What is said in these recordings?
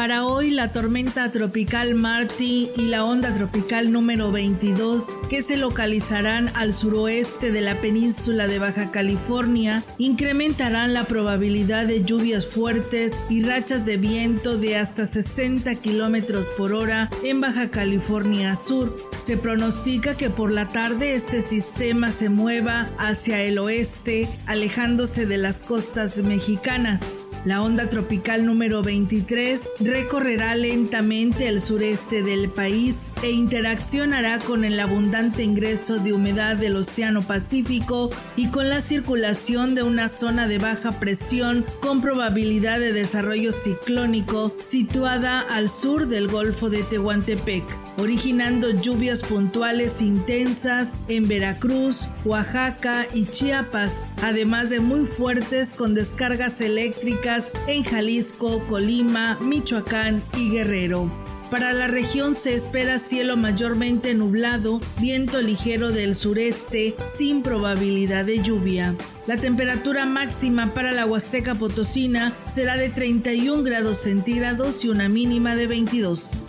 Para hoy la tormenta tropical Marty y la onda tropical número 22 que se localizarán al suroeste de la península de Baja California incrementarán la probabilidad de lluvias fuertes y rachas de viento de hasta 60 kilómetros por hora en Baja California Sur. Se pronostica que por la tarde este sistema se mueva hacia el oeste, alejándose de las costas mexicanas. La onda tropical número 23 recorrerá lentamente el sureste del país e interaccionará con el abundante ingreso de humedad del Océano Pacífico y con la circulación de una zona de baja presión con probabilidad de desarrollo ciclónico situada al sur del Golfo de Tehuantepec, originando lluvias puntuales intensas en Veracruz, Oaxaca y Chiapas, además de muy fuertes con descargas eléctricas en Jalisco, Colima, Michoacán y Guerrero. Para la región se espera cielo mayormente nublado, viento ligero del sureste, sin probabilidad de lluvia. La temperatura máxima para la Huasteca Potosina será de 31 grados centígrados y una mínima de 22.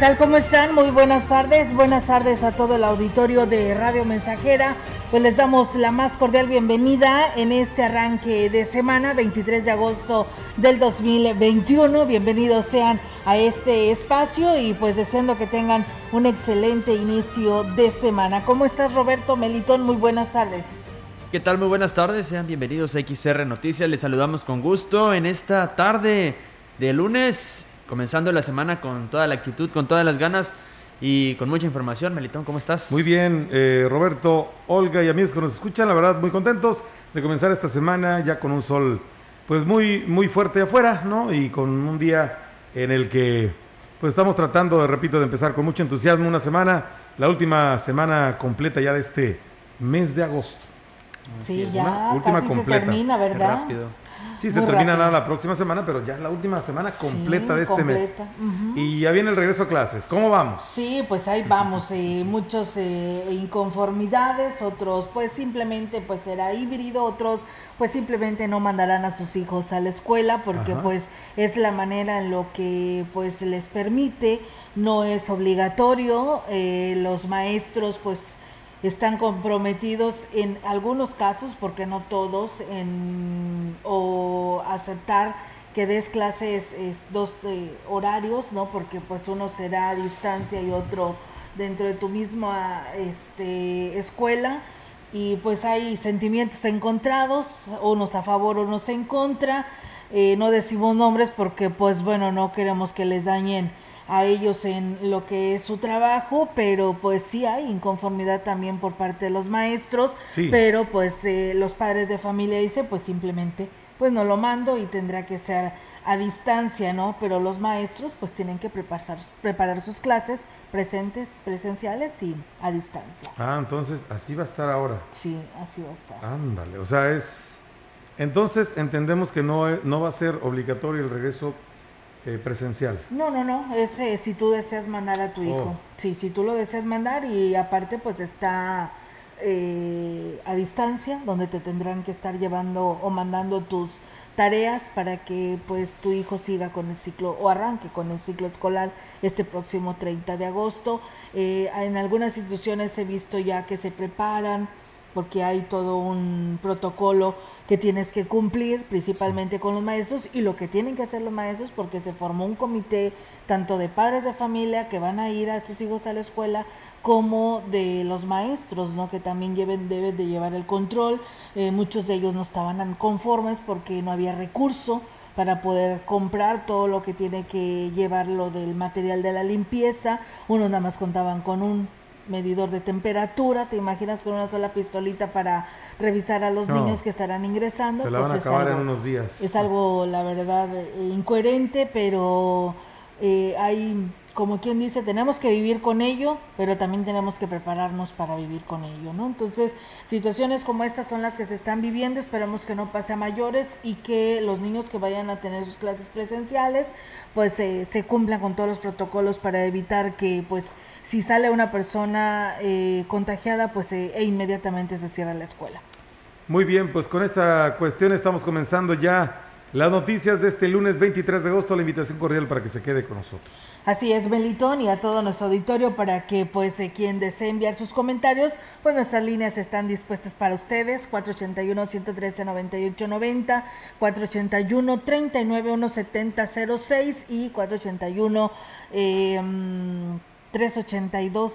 Tal? ¿Cómo están? Muy buenas tardes. Buenas tardes a todo el auditorio de Radio Mensajera. Pues les damos la más cordial bienvenida en este arranque de semana, 23 de agosto del 2021. Bienvenidos sean a este espacio y pues deseando que tengan un excelente inicio de semana. ¿Cómo estás Roberto Melitón? Muy buenas tardes. ¿Qué tal? Muy buenas tardes. Sean bienvenidos a XR Noticias. Les saludamos con gusto en esta tarde de lunes comenzando la semana con toda la actitud, con todas las ganas y con mucha información. Melitón, ¿cómo estás? Muy bien, eh, Roberto, Olga y amigos que nos escuchan, la verdad muy contentos de comenzar esta semana ya con un sol pues muy, muy fuerte afuera, ¿no? Y con un día en el que pues estamos tratando, repito, de empezar con mucho entusiasmo una semana, la última semana completa ya de este mes de agosto. Sí, ya última casi completa. se termina, ¿verdad? rápido. Sí, se termina la próxima semana, pero ya es la última semana completa de este mes. Y ya viene el regreso a clases. ¿Cómo vamos? Sí, pues ahí vamos. Eh, muchos eh, inconformidades, otros pues simplemente pues será híbrido, otros pues simplemente no mandarán a sus hijos a la escuela porque pues es la manera en lo que pues les permite, no es obligatorio. Eh, los maestros pues están comprometidos en algunos casos, porque no todos, en, o aceptar que des clases dos eh, horarios, ¿no? Porque pues uno será a distancia y otro dentro de tu misma este, escuela y pues hay sentimientos encontrados, unos a favor, unos en contra. Eh, no decimos nombres porque pues bueno, no queremos que les dañen a ellos en lo que es su trabajo, pero pues sí hay inconformidad también por parte de los maestros, pero pues eh, los padres de familia dicen pues simplemente pues no lo mando y tendrá que ser a distancia, ¿no? Pero los maestros pues tienen que preparar, preparar sus clases presentes, presenciales y a distancia. Ah, entonces así va a estar ahora. Sí, así va a estar. Ándale, o sea, es... Entonces entendemos que no, no va a ser obligatorio el regreso eh, presencial. No, no, no, es eh, si tú deseas mandar a tu hijo. Oh. Sí, si tú lo deseas mandar y aparte pues está eh, a distancia, donde te tendrán que estar llevando o mandando tus tareas para que pues tu hijo siga con el ciclo o arranque con el ciclo escolar este próximo 30 de agosto. Eh, en algunas instituciones he visto ya que se preparan porque hay todo un protocolo que tienes que cumplir, principalmente con los maestros, y lo que tienen que hacer los maestros, porque se formó un comité tanto de padres de familia que van a ir a sus hijos a la escuela, como de los maestros, ¿no? que también lleven, deben de llevar el control. Eh, muchos de ellos no estaban conformes porque no había recurso para poder comprar todo lo que tiene que llevar lo del material de la limpieza. Unos nada más contaban con un medidor de temperatura, te imaginas con una sola pistolita para revisar a los niños que estarán ingresando. Se la van a pues acabar en unos días. Es algo, la verdad, eh, incoherente, pero eh, hay, como quien dice, tenemos que vivir con ello, pero también tenemos que prepararnos para vivir con ello, ¿no? Entonces, situaciones como estas son las que se están viviendo, esperemos que no pase a mayores y que los niños que vayan a tener sus clases presenciales, pues eh, se cumplan con todos los protocolos para evitar que, pues, si sale una persona eh, contagiada, pues eh, e inmediatamente se cierra la escuela. Muy bien, pues con esta cuestión estamos comenzando ya las noticias de este lunes 23 de agosto. La invitación cordial para que se quede con nosotros. Así es, Belitón, y a todo nuestro auditorio para que, pues, eh, quien desee enviar sus comentarios, pues nuestras líneas están dispuestas para ustedes: 481-113-9890, 481-39-170-06 y 481. Eh, 382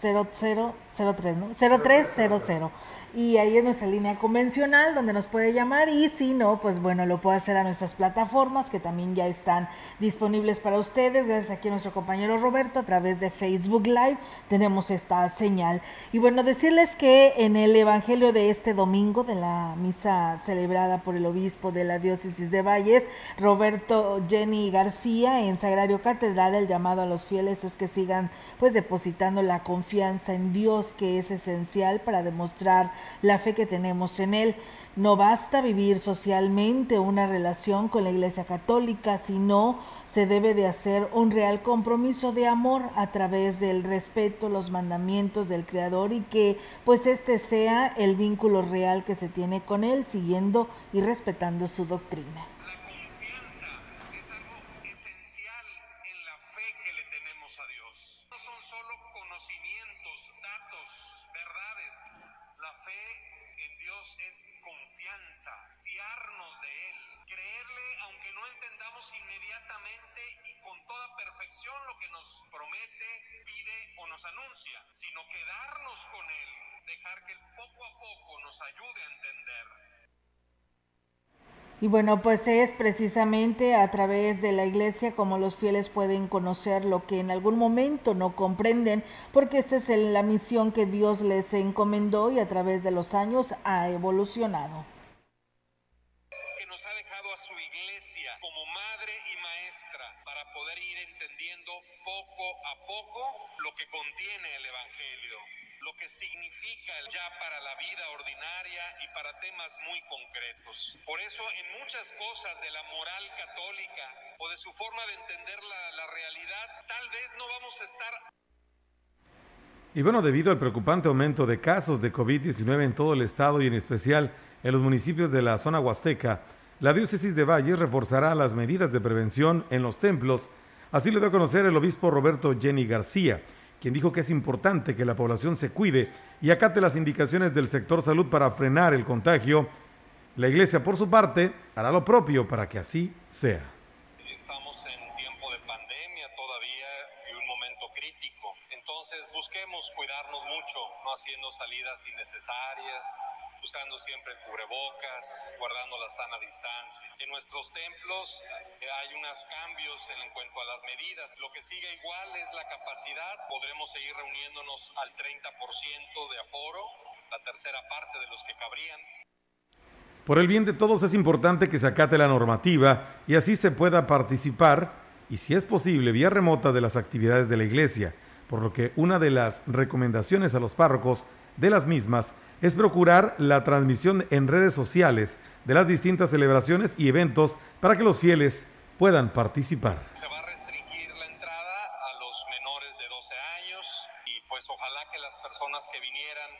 0003, ¿no? 0300 y ahí es nuestra línea convencional donde nos puede llamar y si no, pues bueno, lo puede hacer a nuestras plataformas que también ya están disponibles para ustedes. Gracias aquí a nuestro compañero Roberto a través de Facebook Live tenemos esta señal. Y bueno, decirles que en el Evangelio de este domingo de la misa celebrada por el obispo de la diócesis de Valles, Roberto Jenny García, en Sagrario Catedral, el llamado a los fieles es que sigan pues depositando la confianza en Dios que es esencial para demostrar la fe que tenemos en Él. No basta vivir socialmente una relación con la Iglesia Católica, sino se debe de hacer un real compromiso de amor a través del respeto, los mandamientos del Creador y que pues este sea el vínculo real que se tiene con Él, siguiendo y respetando su doctrina. Que poco a poco nos ayude a entender. Y bueno, pues es precisamente a través de la iglesia como los fieles pueden conocer lo que en algún momento no comprenden, porque esta es la misión que Dios les encomendó y a través de los años ha evolucionado. Que nos ha dejado a su iglesia como madre y maestra para poder ir entendiendo poco a poco lo que contiene el Evangelio, lo que significa ya para la vida ordinaria y para temas muy concretos. Por eso en muchas cosas de la moral católica o de su forma de entender la, la realidad, tal vez no vamos a estar y bueno, debido al preocupante aumento de casos de COVID-19 en todo el estado y en especial en los municipios de la zona huasteca, la diócesis de Valles reforzará las medidas de prevención en los templos. Así lo dio a conocer el obispo Roberto Jenny García, quien dijo que es importante que la población se cuide y acate las indicaciones del sector salud para frenar el contagio. La iglesia, por su parte, hará lo propio para que así sea. Estamos en tiempo de pandemia todavía y un momento crítico. Entonces busquemos cuidarnos mucho, no haciendo salidas innecesarias, usando siempre el cubrebocas, guardando la sana distancia. En nuestros templos eh, hay unos cambios en cuanto a las medidas. Lo que sigue igual es la capacidad. Podremos seguir reuniéndonos al 30% de aforo, la tercera parte de los que cabrían. Por el bien de todos es importante que se acate la normativa y así se pueda participar y si es posible vía remota de las actividades de la iglesia, por lo que una de las recomendaciones a los párrocos de las mismas es procurar la transmisión en redes sociales de las distintas celebraciones y eventos para que los fieles puedan participar. Se va a restringir la entrada a los menores de 12 años y pues ojalá que las personas que vinieran,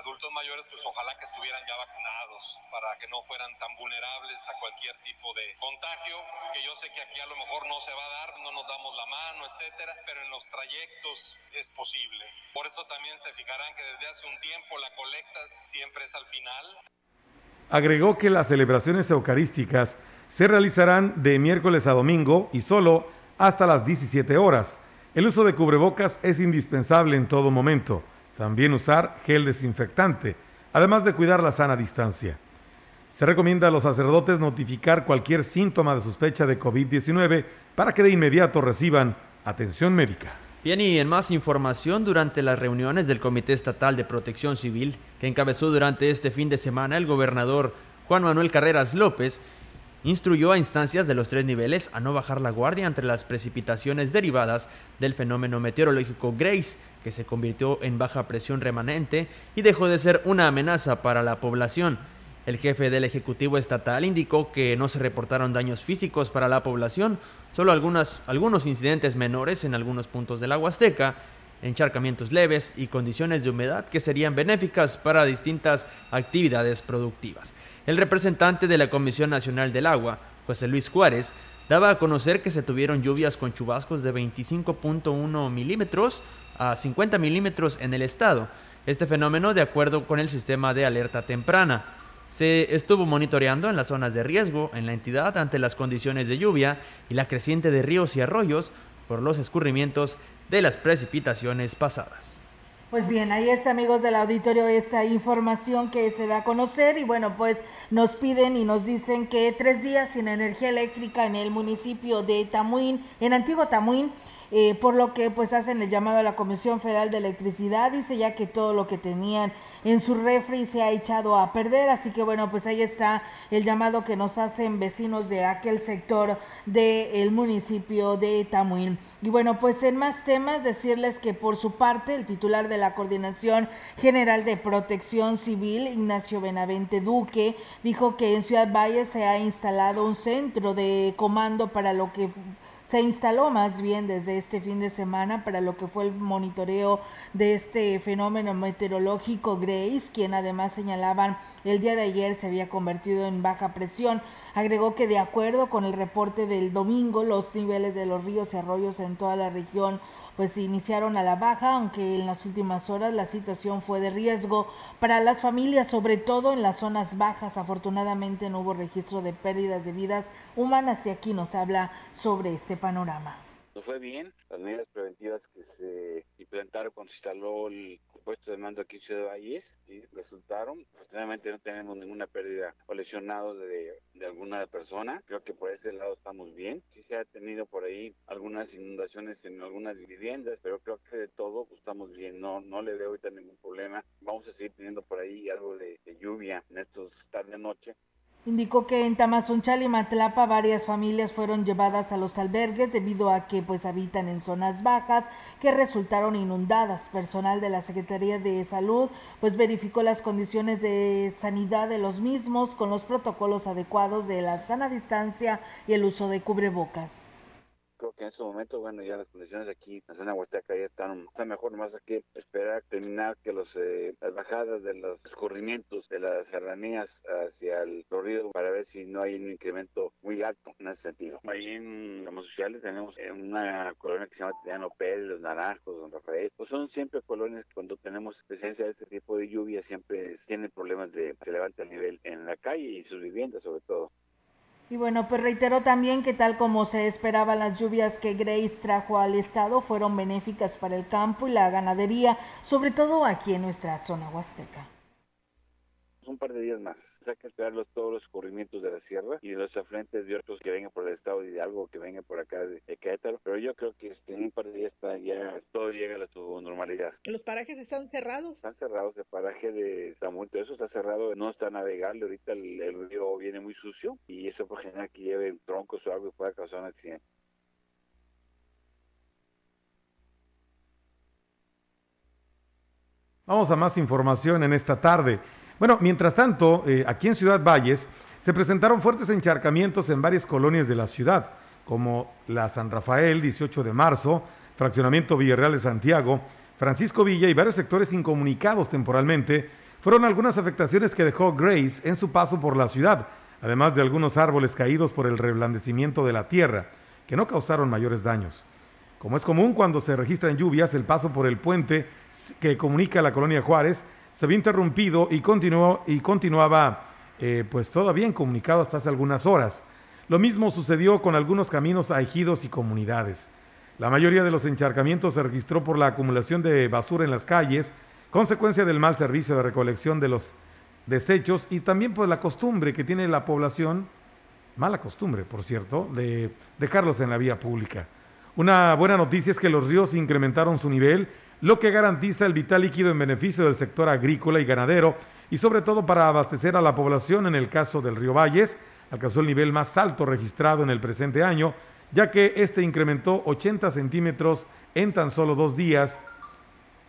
adultos mayores, pues ojalá que estuvieran ya vacunados para que no fueran tan vulnerables a cualquier tipo de contagio, que yo sé que aquí a lo mejor no se va a dar, no nos damos la mano, etcétera, pero en los trayectos es posible. Por eso también se fijarán que desde hace un tiempo la colecta siempre es al final. Agregó que las celebraciones eucarísticas se realizarán de miércoles a domingo y solo hasta las 17 horas. El uso de cubrebocas es indispensable en todo momento. También usar gel desinfectante, además de cuidar la sana distancia. Se recomienda a los sacerdotes notificar cualquier síntoma de sospecha de COVID-19 para que de inmediato reciban atención médica. Bien, y en más información, durante las reuniones del Comité Estatal de Protección Civil, que encabezó durante este fin de semana el gobernador Juan Manuel Carreras López, instruyó a instancias de los tres niveles a no bajar la guardia entre las precipitaciones derivadas del fenómeno meteorológico Grace, que se convirtió en baja presión remanente y dejó de ser una amenaza para la población. El jefe del Ejecutivo Estatal indicó que no se reportaron daños físicos para la población, solo algunas, algunos incidentes menores en algunos puntos de la Huasteca, encharcamientos leves y condiciones de humedad que serían benéficas para distintas actividades productivas. El representante de la Comisión Nacional del Agua, José Luis Juárez, daba a conocer que se tuvieron lluvias con chubascos de 25.1 milímetros a 50 milímetros en el estado. Este fenómeno de acuerdo con el sistema de alerta temprana. Se estuvo monitoreando en las zonas de riesgo en la entidad ante las condiciones de lluvia y la creciente de ríos y arroyos por los escurrimientos de las precipitaciones pasadas. Pues bien, ahí está amigos del auditorio esta información que se da a conocer y bueno, pues nos piden y nos dicen que tres días sin energía eléctrica en el municipio de Tamuín, en Antiguo Tamuín, eh, por lo que pues hacen el llamado a la Comisión Federal de Electricidad, dice ya que todo lo que tenían en su refri se ha echado a perder, así que bueno, pues ahí está el llamado que nos hacen vecinos de aquel sector del municipio de Tamuín. Y bueno, pues en más temas, decirles que por su parte el titular de la Coordinación General de Protección Civil, Ignacio Benavente Duque, dijo que en Ciudad Valle se ha instalado un centro de comando para lo que se instaló más bien desde este fin de semana para lo que fue el monitoreo de este fenómeno meteorológico Grace, quien además señalaban el día de ayer se había convertido en baja presión. Agregó que de acuerdo con el reporte del domingo, los niveles de los ríos y arroyos en toda la región pues iniciaron a la baja, aunque en las últimas horas la situación fue de riesgo para las familias, sobre todo en las zonas bajas. Afortunadamente no hubo registro de pérdidas de vidas humanas y aquí nos habla sobre este panorama. Fue bien, las medidas preventivas que se implementaron cuando se instaló el puesto de mando aquí en Ciudad Valles, ¿sí? resultaron. Afortunadamente no tenemos ninguna pérdida o lesionados de, de, alguna persona. Creo que por ese lado estamos bien. Sí se ha tenido por ahí algunas inundaciones en algunas viviendas, pero creo que de todo estamos bien. No, no le veo ahorita ningún problema. Vamos a seguir teniendo por ahí algo de, de lluvia en estos tarde-noche. Indicó que en Tamazunchal y Matlapa varias familias fueron llevadas a los albergues debido a que pues habitan en zonas bajas que resultaron inundadas. Personal de la Secretaría de Salud pues verificó las condiciones de sanidad de los mismos con los protocolos adecuados de la sana distancia y el uso de cubrebocas creo que en ese momento, bueno, ya las condiciones aquí en la zona huasteca ya están, están mejor, más aquí esperar terminar que los, eh, las bajadas de los escurrimientos de las serranías hacia el río para ver si no hay un incremento muy alto en ese sentido. Ahí en los sociales tenemos eh, una colonia que se llama Tiziano Pérez, Los Naranjos, Don Rafael, pues son siempre colonias que cuando tenemos presencia de este tipo de lluvia siempre tienen problemas de se levanta el nivel en la calle y sus viviendas sobre todo. Y bueno, pues reiteró también que tal como se esperaba, las lluvias que Grace trajo al estado fueron benéficas para el campo y la ganadería, sobre todo aquí en nuestra zona huasteca un par de días más. Hay que esperar los, todos los corrimientos de la sierra y de los afluentes de otros que vengan por el estado de Hidalgo, que vengan por acá de, de Querétaro. Pero yo creo que este, en un par de días está, ya todo llega a su normalidad. ¿Los parajes están cerrados? Están cerrados. El paraje de Samuel, todo eso está cerrado. No está navegable. Ahorita el, el río viene muy sucio y eso puede generar que lleve troncos o algo y pueda causar un accidente. Vamos a más información en esta tarde. Bueno, mientras tanto, eh, aquí en Ciudad Valles se presentaron fuertes encharcamientos en varias colonias de la ciudad, como la San Rafael, 18 de marzo, Fraccionamiento Villarreal de Santiago, Francisco Villa y varios sectores incomunicados temporalmente fueron algunas afectaciones que dejó Grace en su paso por la ciudad, además de algunos árboles caídos por el reblandecimiento de la tierra, que no causaron mayores daños. Como es común cuando se registran lluvias, el paso por el puente que comunica la colonia Juárez se había interrumpido y, continuó, y continuaba eh, pues todavía incomunicado hasta hace algunas horas. Lo mismo sucedió con algunos caminos a ejidos y comunidades. La mayoría de los encharcamientos se registró por la acumulación de basura en las calles, consecuencia del mal servicio de recolección de los desechos y también por la costumbre que tiene la población, mala costumbre, por cierto, de dejarlos en la vía pública. Una buena noticia es que los ríos incrementaron su nivel, lo que garantiza el vital líquido en beneficio del sector agrícola y ganadero y sobre todo para abastecer a la población en el caso del río Valles, alcanzó el nivel más alto registrado en el presente año ya que este incrementó 80 centímetros en tan solo dos días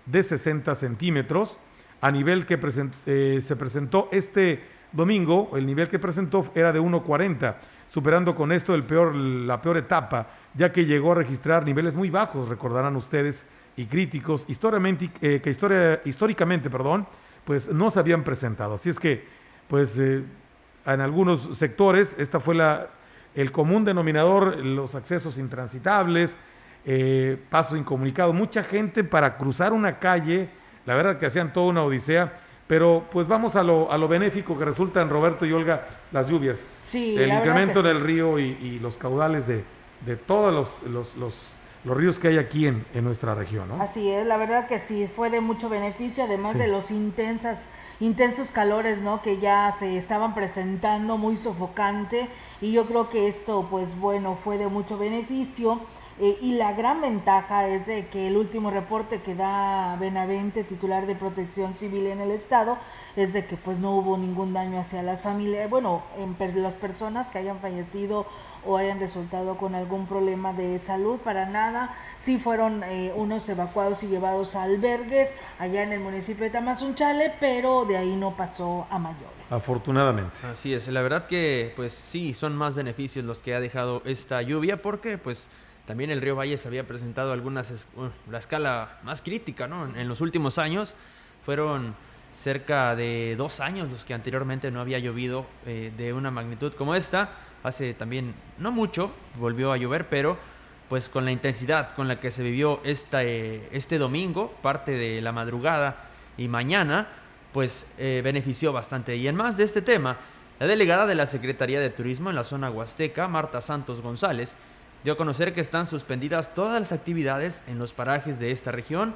de 60 centímetros, a nivel que eh, se presentó este domingo, el nivel que presentó era de 1,40, superando con esto el peor, la peor etapa, ya que llegó a registrar niveles muy bajos, recordarán ustedes, y críticos, históricamente, eh, que historia, históricamente, perdón, pues no se habían presentado. Así es que, pues, eh, en algunos sectores, esta fue la el común denominador, los accesos intransitables, eh, paso incomunicado, mucha gente para cruzar una calle, la verdad que hacían toda una odisea, pero pues vamos a lo, a lo benéfico que resultan, Roberto y Olga, las lluvias. Sí, el incremento del río y, los caudales de, de todos los, los, los, los, ríos que hay aquí en, en nuestra región. ¿no? Así es, la verdad que sí, fue de mucho beneficio, además de los intensas intensos calores, ¿no? Que ya se estaban presentando muy sofocante y yo creo que esto, pues bueno, fue de mucho beneficio. Eh, y la gran ventaja es de que el último reporte que da Benavente, titular de Protección Civil en el estado, es de que pues no hubo ningún daño hacia las familias, bueno, en las personas que hayan fallecido o hayan resultado con algún problema de salud, para nada. Sí fueron eh, unos evacuados y llevados a albergues allá en el municipio de Tamazunchale, pero de ahí no pasó a mayores. Afortunadamente. Así es, la verdad que pues sí, son más beneficios los que ha dejado esta lluvia porque pues también el río Valles había presentado algunas, la escala más crítica, ¿no? En los últimos años fueron cerca de dos años los que anteriormente no había llovido eh, de una magnitud como esta hace también no mucho volvió a llover, pero pues con la intensidad con la que se vivió esta, eh, este domingo, parte de la madrugada y mañana, pues eh, benefició bastante. Y en más de este tema, la delegada de la Secretaría de Turismo en la zona huasteca, Marta Santos González, dio a conocer que están suspendidas todas las actividades en los parajes de esta región,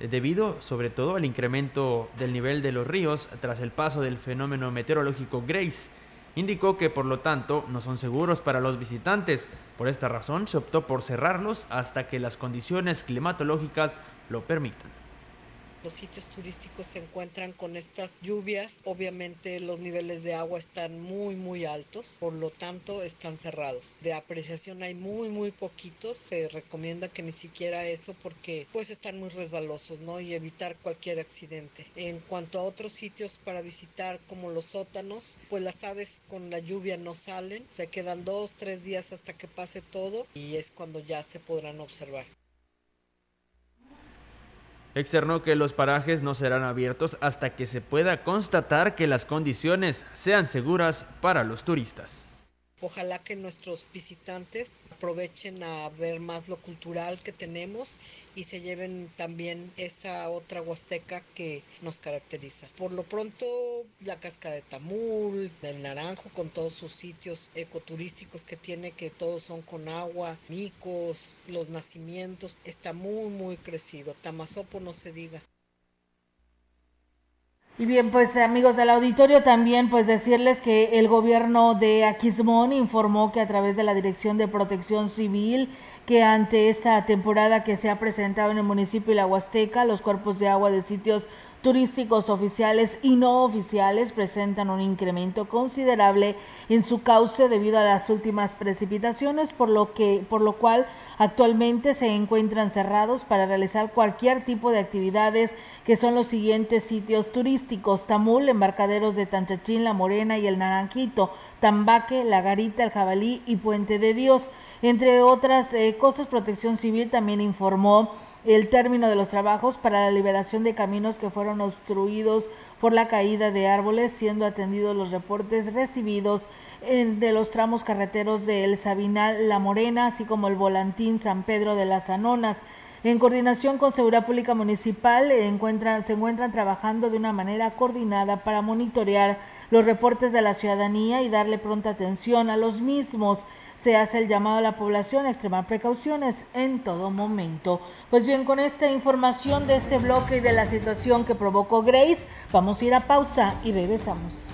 eh, debido sobre todo al incremento del nivel de los ríos tras el paso del fenómeno meteorológico Grace Indicó que por lo tanto no son seguros para los visitantes. Por esta razón se optó por cerrarlos hasta que las condiciones climatológicas lo permitan los sitios turísticos se encuentran con estas lluvias, obviamente los niveles de agua están muy muy altos, por lo tanto están cerrados. De apreciación hay muy muy poquitos, se recomienda que ni siquiera eso porque pues están muy resbalosos, ¿no? Y evitar cualquier accidente. En cuanto a otros sitios para visitar como los sótanos, pues las aves con la lluvia no salen, se quedan dos, tres días hasta que pase todo y es cuando ya se podrán observar. Externó que los parajes no serán abiertos hasta que se pueda constatar que las condiciones sean seguras para los turistas. Ojalá que nuestros visitantes aprovechen a ver más lo cultural que tenemos y se lleven también esa otra huasteca que nos caracteriza. Por lo pronto, la cascada de Tamul, del Naranjo, con todos sus sitios ecoturísticos que tiene, que todos son con agua, micos, los nacimientos, está muy, muy crecido. Tamazopo no se diga. Y bien, pues amigos del auditorio, también pues decirles que el gobierno de Aquismón informó que a través de la Dirección de Protección Civil que ante esta temporada que se ha presentado en el municipio de La Huasteca, los cuerpos de agua de sitios turísticos oficiales y no oficiales presentan un incremento considerable en su cauce debido a las últimas precipitaciones, por lo que por lo cual actualmente se encuentran cerrados para realizar cualquier tipo de actividades que son los siguientes sitios turísticos: Tamul, embarcaderos de Tanchachín, La Morena y el Naranjito, Tambaque, La Garita, el Jabalí y Puente de Dios. Entre otras eh, cosas, Protección Civil también informó el término de los trabajos para la liberación de caminos que fueron obstruidos por la caída de árboles, siendo atendidos los reportes recibidos de los tramos carreteros de El Sabinal, La Morena, así como el Volantín San Pedro de las Anonas. En coordinación con Seguridad Pública Municipal se encuentran trabajando de una manera coordinada para monitorear los reportes de la ciudadanía y darle pronta atención a los mismos. Se hace el llamado a la población a extremar precauciones en todo momento. Pues bien, con esta información de este bloque y de la situación que provocó Grace, vamos a ir a pausa y regresamos.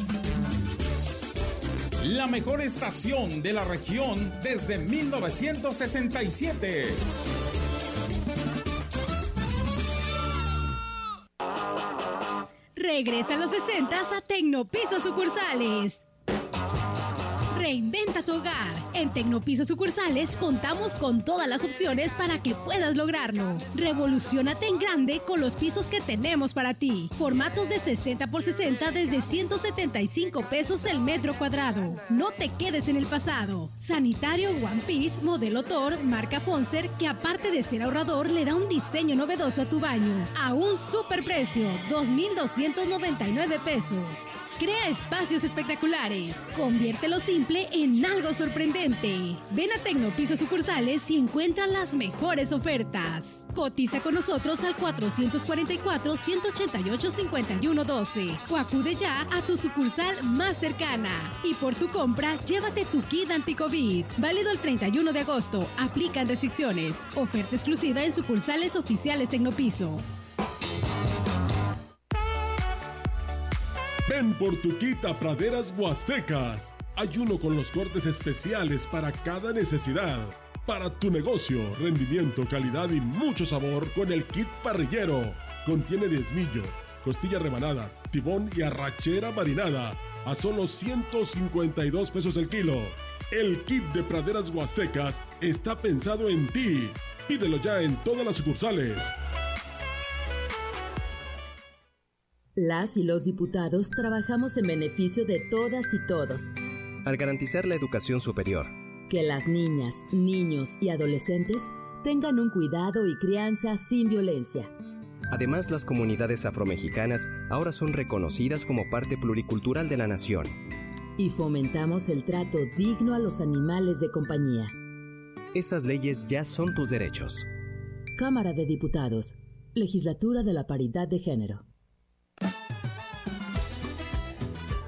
la mejor estación de la región desde 1967. Regresa a los 60 a Tecnopisos sucursales. Reinventa tu hogar. En Tecnopisos Sucursales contamos con todas las opciones para que puedas lograrlo. Revolucionate en grande con los pisos que tenemos para ti. Formatos de 60 por 60 desde 175 pesos el metro cuadrado. No te quedes en el pasado. Sanitario One Piece, modelo Thor, marca Fonser, que aparte de ser ahorrador, le da un diseño novedoso a tu baño. A un super precio, 2,299 pesos. Crea espacios espectaculares. Convierte lo en algo sorprendente. Ven a Tecnopiso sucursales y encuentra las mejores ofertas. Cotiza con nosotros al 444-188-5112 o acude ya a tu sucursal más cercana. Y por tu compra, llévate tu kit anti-COVID. Válido el 31 de agosto. Aplican restricciones. Oferta exclusiva en sucursales oficiales Tecnopiso. Ven por tu quita Praderas Huastecas. Hay uno con los cortes especiales para cada necesidad. Para tu negocio, rendimiento, calidad y mucho sabor con el kit parrillero. Contiene diezmillo, costilla rebanada, tibón y arrachera marinada. A solo 152 pesos el kilo. El kit de praderas huastecas está pensado en ti. Pídelo ya en todas las sucursales. Las y los diputados trabajamos en beneficio de todas y todos. Al garantizar la educación superior. Que las niñas, niños y adolescentes tengan un cuidado y crianza sin violencia. Además, las comunidades afromexicanas ahora son reconocidas como parte pluricultural de la nación. Y fomentamos el trato digno a los animales de compañía. Estas leyes ya son tus derechos. Cámara de Diputados. Legislatura de la Paridad de Género.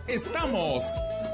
Estamos,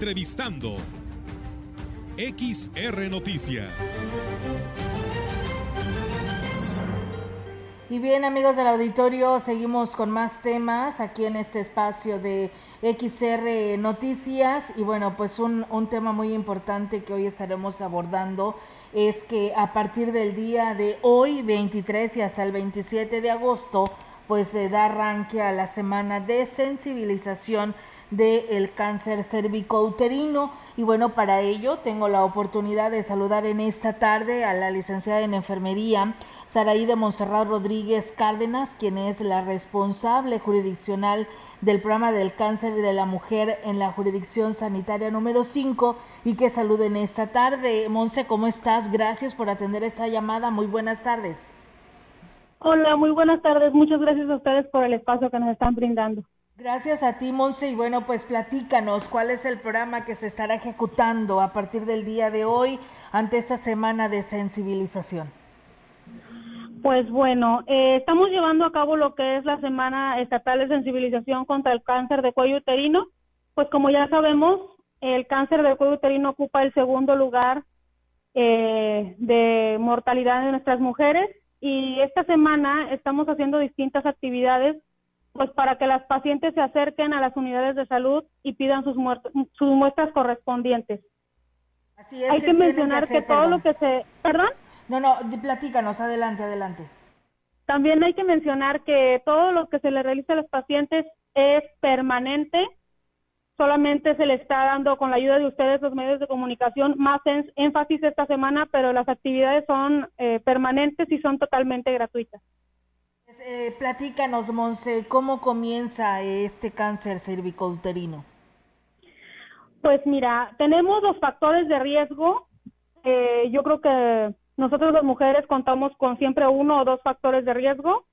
Entrevistando. XR Noticias. Y bien amigos del auditorio, seguimos con más temas aquí en este espacio de XR Noticias. Y bueno, pues un, tema muy importante que hoy estaremos abordando es que a partir del día de hoy, 23 y hasta el 27 de agosto, pues se da arranque a la semana de sensibilización del cáncer cervicouterino. Y bueno, para ello tengo la oportunidad de saludar en esta tarde a la licenciada en enfermería, Saraí de Monserrat Rodríguez Cárdenas, quien es la responsable jurisdiccional del programa del cáncer de la mujer en la jurisdicción sanitaria número 5 y que saluden esta tarde. Monse, ¿cómo estás? Gracias por atender esta llamada. Muy buenas tardes. Hola, muy buenas tardes. Muchas gracias a ustedes por el espacio que nos están brindando. Gracias a ti, Monse. Y bueno, pues platícanos cuál es el programa que se estará ejecutando a partir del día de hoy ante esta semana de sensibilización. Pues bueno, eh, estamos llevando a cabo lo que es la Semana Estatal de Sensibilización contra el Cáncer de Cuello Uterino. Pues como ya sabemos, el cáncer de cuello uterino ocupa el segundo lugar eh, de mortalidad de nuestras mujeres y esta semana estamos haciendo distintas actividades pues para que las pacientes se acerquen a las unidades de salud y pidan sus, sus muestras correspondientes. Así es. Hay que, mencionar que, todo lo que se... ¿Perdón? No, no, platícanos, adelante, adelante. También hay que mencionar que todo lo que se le realiza a los pacientes es permanente solamente se le está dando con la ayuda de ustedes los medios de comunicación más énfasis esta semana, pero las actividades son eh, permanentes y son totalmente gratuitas. Eh, platícanos, Monse, ¿cómo comienza este cáncer cervicouterino? Pues mira, tenemos los factores de riesgo. Eh, yo creo que nosotros las mujeres contamos con siempre uno o dos factores de riesgo.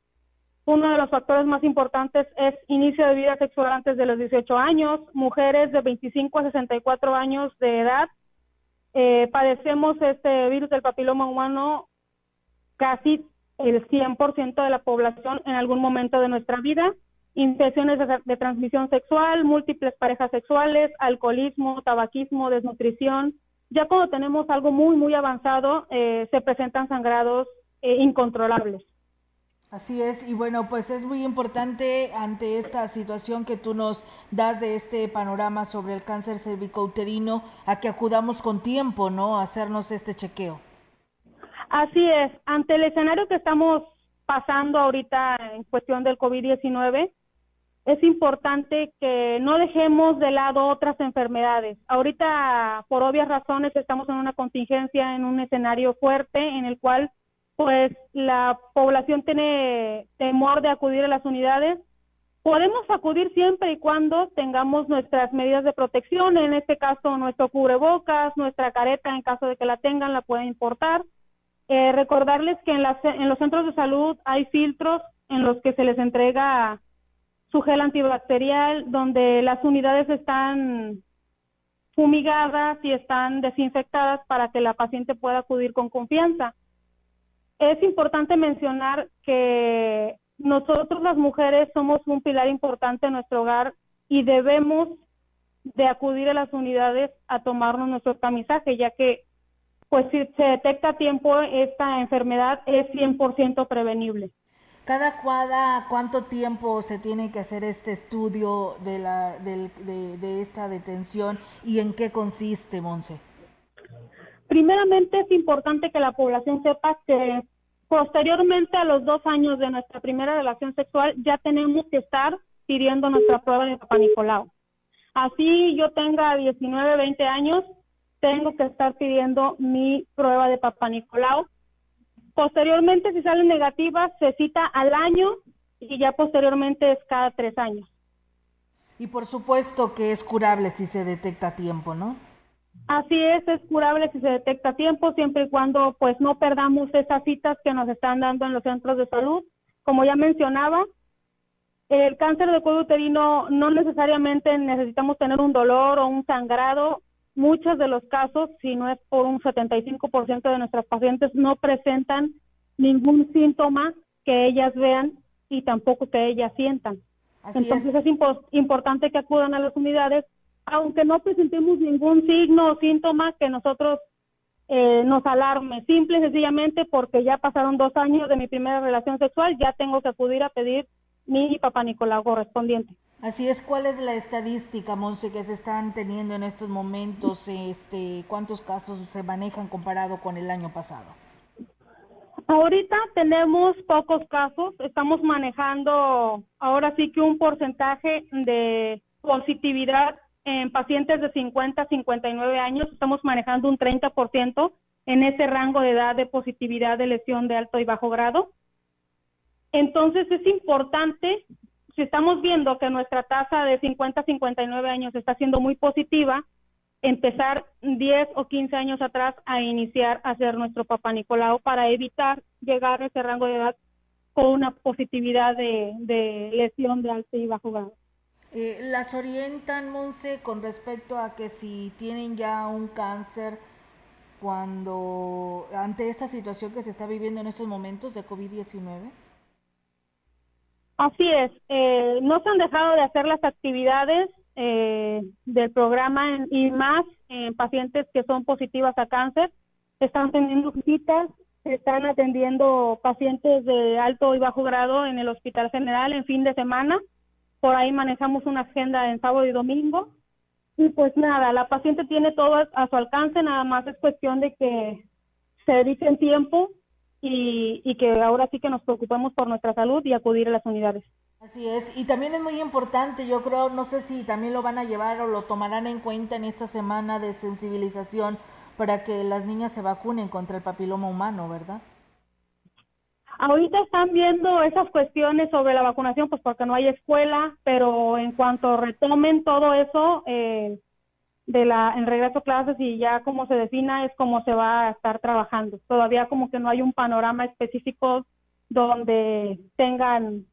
Uno de los factores más importantes es inicio de vida sexual antes de los 18 años. Mujeres de 25 a 64 años de edad eh, padecemos este virus del papiloma humano casi el 100% de la población en algún momento de nuestra vida. Infecciones de, transmisión sexual, múltiples parejas sexuales, alcoholismo, tabaquismo, desnutrición. Ya cuando tenemos algo muy, muy avanzado, eh, se presentan sangrados eh, incontrolables. Así es, y bueno, pues es muy importante ante esta situación que tú nos das de este panorama sobre el cáncer cervicouterino a que acudamos con tiempo, ¿no? A hacernos este chequeo. Así es, ante el escenario que estamos pasando ahorita en cuestión del COVID-19, es importante que no dejemos de lado otras enfermedades. Ahorita, por obvias razones, estamos en una contingencia, en un escenario fuerte en el cual pues la población tiene temor de acudir a las unidades. Podemos acudir siempre y cuando tengamos nuestras medidas de protección, en este caso nuestro cubrebocas, nuestra careta, en caso de que la tengan, la pueden importar. Eh, recordarles que en, en los centros de salud hay filtros en los que se les entrega su gel antibacterial, donde las unidades están fumigadas y están desinfectadas para que la paciente pueda acudir con confianza. Es importante mencionar que nosotros las mujeres somos un pilar importante en nuestro hogar y debemos de acudir a las unidades a tomarnos nuestro tamizaje, ya que pues si se detecta a tiempo esta enfermedad es 100% prevenible. ¿Cada cuada cuánto tiempo se tiene que hacer este estudio de, la, de, de esta detención y en qué consiste, Monse? Primeramente es importante que la población sepa que posteriormente a los dos años de nuestra primera relación sexual ya tenemos que estar pidiendo nuestra prueba de Papá Nicolau. Así yo tenga 19, 20 años, tengo que estar pidiendo mi prueba de Papá Nicolau. Posteriormente, si sale negativa, se cita al año y ya posteriormente es cada tres años. Y por supuesto que es curable si se detecta a tiempo, ¿no? Así es, es curable si se detecta a tiempo, siempre y cuando pues no perdamos esas citas que nos están dando en los centros de salud. Como ya mencionaba, el cáncer de cuello uterino no necesariamente necesitamos tener un dolor o un sangrado. Muchos de los casos, si no es por un 75% de nuestras pacientes, no presentan ningún síntoma que ellas vean y tampoco que ellas sientan. Entonces es, importante que acudan a las unidades aunque no presentemos ningún signo o síntoma que nosotros eh, nos alarme, simple y sencillamente porque ya pasaron dos años de mi primera relación sexual, ya tengo que acudir a pedir mi papá Nicolau correspondiente. Así es, ¿cuál es la estadística, Monse, que se están teniendo en estos momentos? Este, ¿Cuántos casos se manejan comparado con el año pasado? Ahorita tenemos pocos casos, estamos manejando ahora sí que un porcentaje de positividad en pacientes de 50 a 59 años estamos manejando un 30% en ese rango de edad de positividad de lesión de alto y bajo grado. Entonces es importante, si estamos viendo que nuestra tasa de 50 a 59 años está siendo muy positiva, empezar 10 o 15 años atrás a iniciar a hacer nuestro papá Nicolau para evitar llegar a ese rango de edad con una positividad de, de lesión de alto y bajo grado. Eh, ¿Las orientan, Monse, con respecto a que si tienen ya un cáncer cuando ante esta situación que se está viviendo en estos momentos de COVID-19? Así es, eh, no se han dejado de hacer las actividades eh, del programa y más en pacientes que son positivas a cáncer. Están teniendo se están atendiendo pacientes de alto y bajo grado en el Hospital General en fin de semana. Por ahí manejamos una agenda en sábado y domingo. Y pues nada, la paciente tiene todo a su alcance, nada más es cuestión de que se dediquen tiempo y, y que ahora sí que nos preocupemos por nuestra salud y acudir a las unidades. Así es, y también es muy importante, yo creo, no sé si también lo van a llevar o lo tomarán en cuenta en esta semana de sensibilización para que las niñas se vacunen contra el papiloma humano, ¿verdad? Ahorita están viendo esas cuestiones sobre la vacunación, pues porque no hay escuela, pero en cuanto retomen todo eso eh, de la en regreso a clases y ya como se defina es como se va a estar trabajando. Todavía como que no hay un panorama específico donde tengan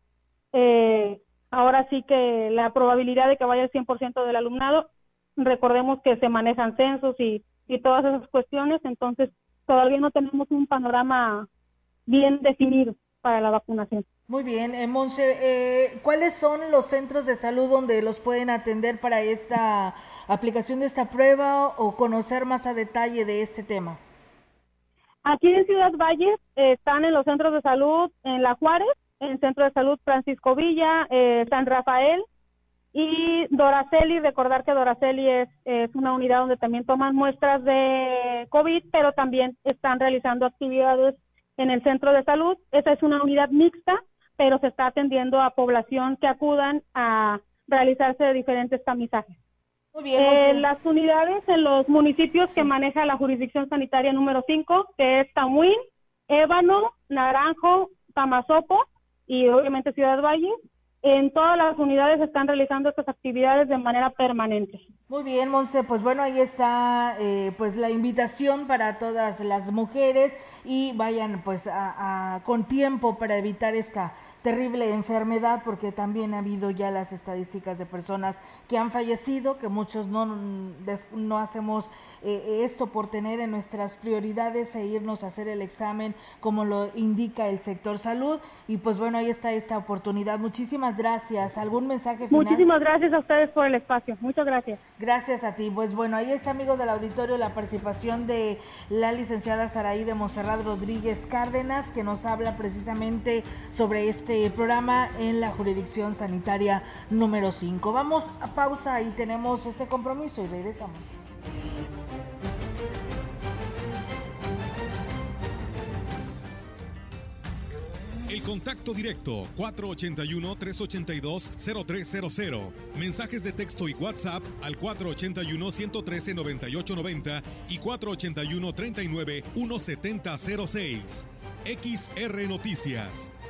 eh, ahora sí que la probabilidad de que vaya el 100% del alumnado, recordemos que se manejan censos y, y todas esas cuestiones, entonces todavía no tenemos un panorama bien definido para la vacunación. Muy bien, eh, Monse, eh, ¿cuáles son los centros de salud donde los pueden atender para esta aplicación de esta prueba o conocer más a detalle de este tema? Aquí en Ciudad Valle están en los centros de salud en La Juárez, en Centro de Salud Francisco Villa, eh, San Rafael y Doraceli. Recordar que Doraceli es, es una unidad donde también toman muestras de COVID, pero también están realizando actividades en el centro de salud. Esa es una unidad mixta, pero se está atendiendo a población que acudan a realizarse diferentes tamizajes. Muy bien, eh, las unidades en los municipios que maneja la jurisdicción sanitaria número 5, que es Tamuín, Ébano, Naranjo, Tamazopo, y obviamente Ciudad Valle, en todas las unidades están realizando estas actividades de manera permanente. Muy bien, Monse, pues bueno, ahí está eh, pues la invitación para todas las mujeres y vayan pues a, con tiempo para evitar esta terrible enfermedad porque también ha habido ya las estadísticas de personas que han fallecido, que muchos no, no hacemos eh, esto por tener en nuestras prioridades e irnos a hacer el examen como lo indica el sector salud y pues bueno, ahí está esta oportunidad. Muchísimas gracias. ¿Algún mensaje final? Muchísimas gracias a ustedes por el espacio. Muchas gracias. Gracias a ti. Pues bueno, ahí está amigos del auditorio la participación de la licenciada Saraí de Monserrat Rodríguez Cárdenas que nos habla precisamente sobre este este programa en la jurisdicción sanitaria número 5. Vamos a pausa y tenemos este compromiso y regresamos. El contacto directo 481-382-0300. Mensajes de texto y WhatsApp al 481-113-9890 y 481-39-1706. XR Noticias.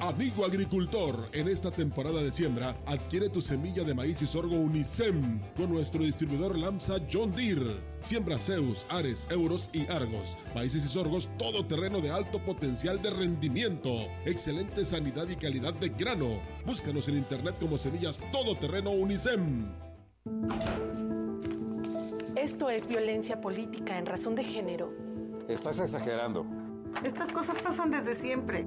Amigo agricultor, en esta temporada de siembra, adquiere tu semilla de maíz y sorgo Unisem con nuestro distribuidor Lamsa John Deere. Siembra Zeus, Ares, Euros y Argos. Maíces y sorgos todo terreno de alto potencial de rendimiento. Excelente sanidad y calidad de grano. Búscanos en internet como semillas todoterreno Unisem. Esto es violencia política en razón de género. Estás exagerando. Estas cosas pasan desde siempre.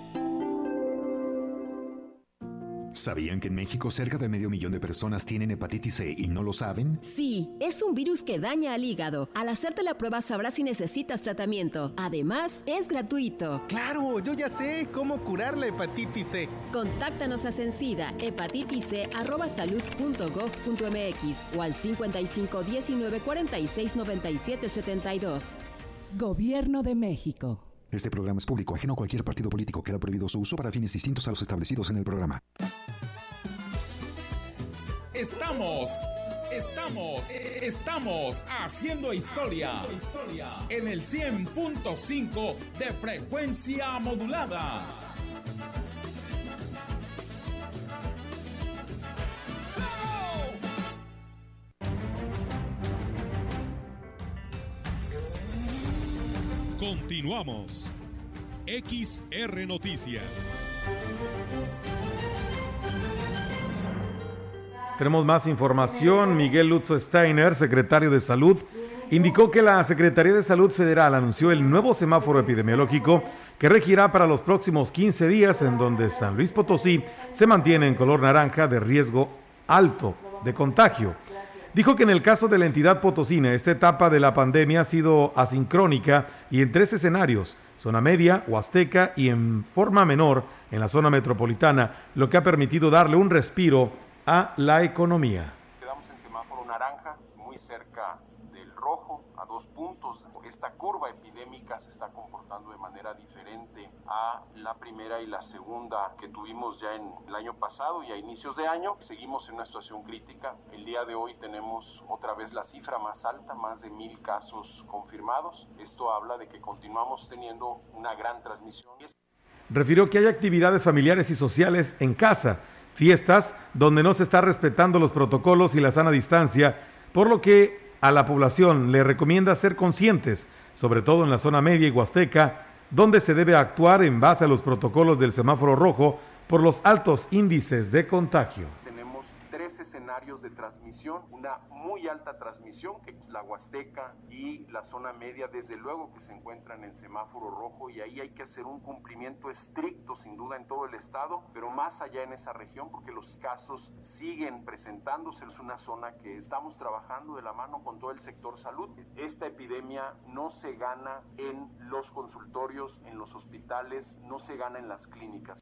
¿Sabían que en México cerca de medio millón de personas tienen hepatitis C y no lo saben? Sí, es un virus que daña al hígado. Al hacerte la prueba sabrás si necesitas tratamiento. Además, es gratuito. Claro, yo ya sé cómo curar la hepatitis C. Contáctanos a Sencida, hepatitis.salud.gov.mx o al 55 19 46 97 72. Gobierno de México. Este programa es público, ajeno a cualquier partido político. Queda prohibido su uso para fines distintos a los establecidos en el programa. Estamos, estamos, estamos haciendo historia en el 100.5 de frecuencia modulada. Continuamos. XR Noticias. Tenemos más información. Miguel Lutzo Steiner, secretario de Salud, indicó que la Secretaría de Salud Federal anunció el nuevo semáforo epidemiológico que regirá para los próximos 15 días en donde San Luis Potosí se mantiene en color naranja de riesgo alto de contagio. Dijo que en el caso de la entidad potosina, esta etapa de la pandemia ha sido asincrónica y en tres escenarios, zona media, huasteca y en forma menor en la zona metropolitana, lo que ha permitido darle un respiro a la economía. Quedamos en semáforo naranja, muy cerca del rojo, a dos puntos. Esta curva epidémica se está comportando de manera diferente a la primera y la segunda que tuvimos ya en el año pasado y a inicios de año. Seguimos en una situación crítica. El día de hoy tenemos otra vez la cifra más alta, más de mil casos confirmados. Esto habla de que continuamos teniendo una gran transmisión. Refirió que hay actividades familiares y sociales en casa, fiestas donde no se está respetando los protocolos y la sana distancia, por lo que a la población le recomienda ser conscientes, sobre todo en la zona media y huasteca, donde se debe actuar en base a los protocolos del semáforo rojo por los altos índices de contagio. Escenarios de transmisión, una muy alta transmisión, que la Huasteca y la zona media, desde luego que se encuentran en semáforo rojo y ahí hay que hacer un cumplimiento estricto, sin duda, en todo el estado, pero más allá en esa región, porque los casos siguen presentándose, es una zona que estamos trabajando de la mano con todo el sector salud. Esta epidemia no se gana en los consultorios, en los hospitales, no se gana en las clínicas.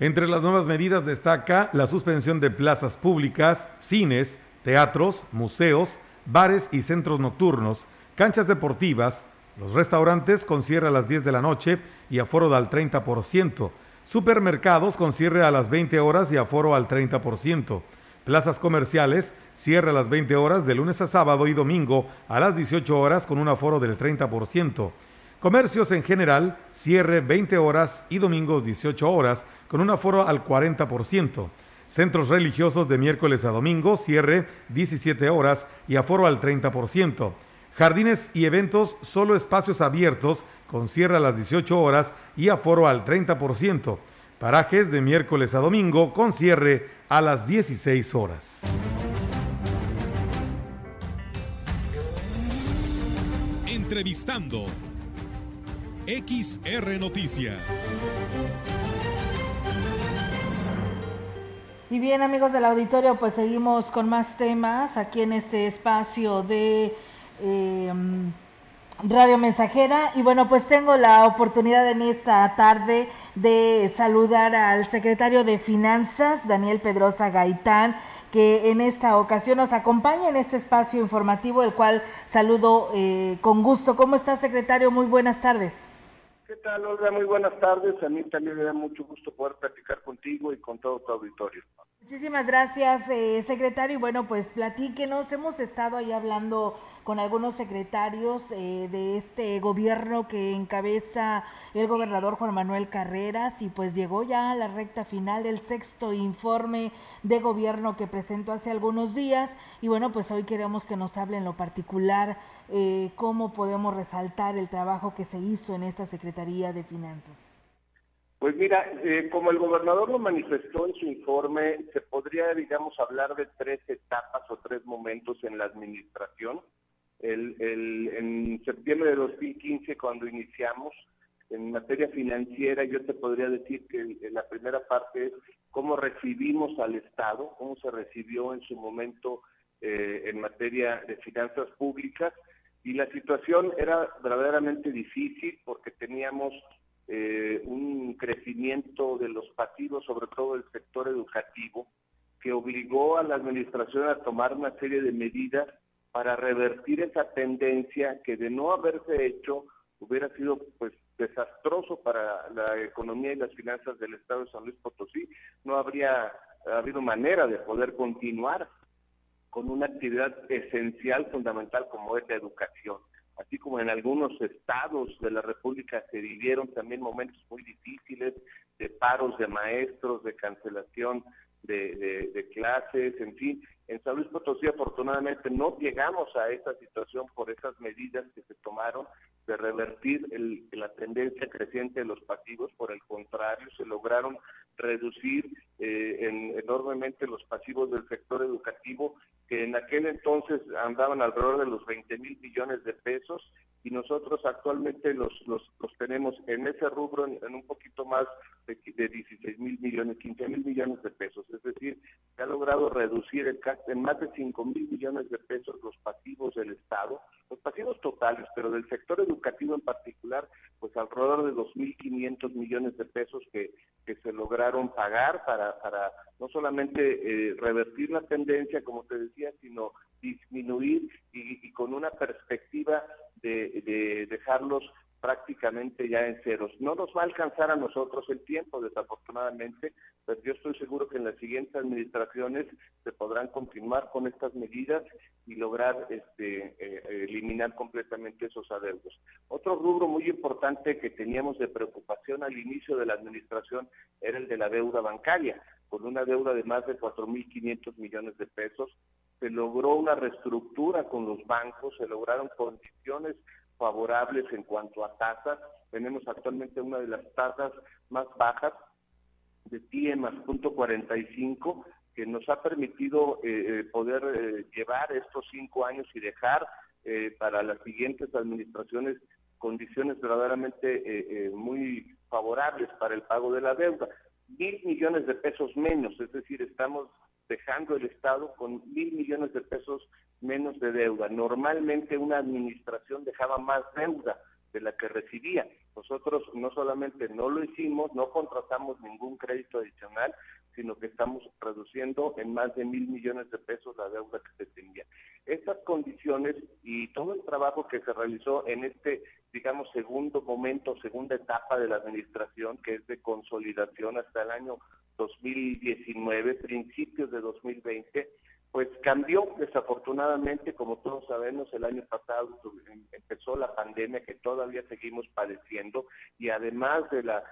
Entre las nuevas medidas destaca la suspensión de plazas públicas, cines, teatros, museos, bares y centros nocturnos, canchas deportivas, los restaurantes con cierre a las 10 de la noche y aforo al 30%, supermercados con cierre a las 20 horas y aforo al 30%, plazas comerciales, cierre a las 20 horas de lunes a sábado y domingo a las 18 horas con un aforo del 30%. Comercios en general, cierre 20 horas y domingos 18 horas, con un aforo al 40%. Centros religiosos de miércoles a domingo, cierre 17 horas y aforo al 30%. Jardines y eventos, solo espacios abiertos, con cierre a las 18 horas y aforo al 30%. Parajes de miércoles a domingo, con cierre a las 16 horas. Entrevistando XR Noticias. Y bien amigos del auditorio, pues seguimos con más temas aquí en este espacio de eh, Radio Mensajera. Y bueno, pues tengo la oportunidad en esta tarde de saludar al secretario de Finanzas, Daniel Pedrosa Gaitán que en esta ocasión nos acompaña en este espacio informativo, el cual saludo eh, con gusto. ¿Cómo está, secretario? Muy buenas tardes. ¿Qué tal, Olga? Muy buenas tardes. A mí también me da mucho gusto poder platicar contigo y con todo tu auditorio. Muchísimas gracias, eh, secretario. Y bueno, pues platíquenos. Hemos estado ahí hablando con algunos secretarios eh, de este gobierno que encabeza el gobernador Juan Manuel Carreras y pues llegó ya a la recta final del sexto informe de gobierno que presentó hace algunos días y bueno pues hoy queremos que nos hable en lo particular eh, cómo podemos resaltar el trabajo que se hizo en esta Secretaría de Finanzas. Pues mira, eh, como el gobernador lo manifestó en su informe, se podría, digamos, hablar de tres etapas o tres momentos en la administración. El, el, en septiembre de 2015, cuando iniciamos, en materia financiera, yo te podría decir que la primera parte es cómo recibimos al Estado, cómo se recibió en su momento eh, en materia de finanzas públicas. Y la situación era verdaderamente difícil porque teníamos eh, un crecimiento de los pasivos, sobre todo el sector educativo, que obligó a la administración a tomar una serie de medidas para revertir esa tendencia que de no haberse hecho hubiera sido pues desastroso para la economía y las finanzas del Estado de San Luis Potosí. No habría habido manera de poder continuar con una actividad esencial, fundamental como es la educación. Así como en algunos estados de la República se vivieron también momentos muy difíciles de paros de maestros, de cancelación de, de, clases, en fin. En San Luis Potosí afortunadamente no llegamos a esa situación por esas medidas que se tomaron de revertir la tendencia creciente de los pasivos, por el contrario, se lograron reducir eh, enormemente los pasivos del sector educativo, que en aquel entonces andaban alrededor de los 20 mil millones de pesos y nosotros actualmente los, los, tenemos en ese rubro en, un poquito más de, de 16 mil millones, 15 mil millones de pesos. Es decir, se ha logrado reducir el, en más de 5 mil millones de pesos los pasivos del Estado, los pasivos totales, pero del sector educativo en particular, pues alrededor de 2.500 millones de pesos que, que se lograron pagar para, para no solamente eh, revertir la tendencia, como te decía, sino disminuir y, con una perspectiva de, de dejarlos prácticamente ya en ceros. No nos va a alcanzar a nosotros el tiempo, desafortunadamente, pero yo estoy seguro que en las siguientes administraciones se podrán continuar con estas medidas y lograr este, eh, eliminar completamente esos adeudos. Otro rubro muy importante que teníamos de preocupación al inicio de la administración era el de la deuda bancaria, con una deuda de más de 4.500 millones de pesos. Se logró una reestructura con los bancos, se lograron condiciones favorables en cuanto a tasas. Tenemos actualmente una de las tasas más bajas de TIE más punto 45 que nos ha permitido eh, eh, poder eh, llevar estos cinco años y dejar para las siguientes administraciones condiciones verdaderamente muy favorables para el pago de la deuda. Mil millones de pesos menos, es decir, estamos dejando el Estado con mil millones de pesos menos de deuda. Normalmente una administración dejaba más deuda de la que recibía. Nosotros no solamente no lo hicimos, no contratamos ningún crédito adicional, sino que estamos reduciendo en más de mil millones de pesos la deuda que se tenía. Estas condiciones y todo el trabajo que se realizó en este, digamos, segundo momento, segunda etapa de la administración, que es de consolidación hasta el año 2019, principios de 2020, pues cambió desafortunadamente, como todos sabemos, el año pasado em, empezó la pandemia que todavía seguimos padeciendo y además de la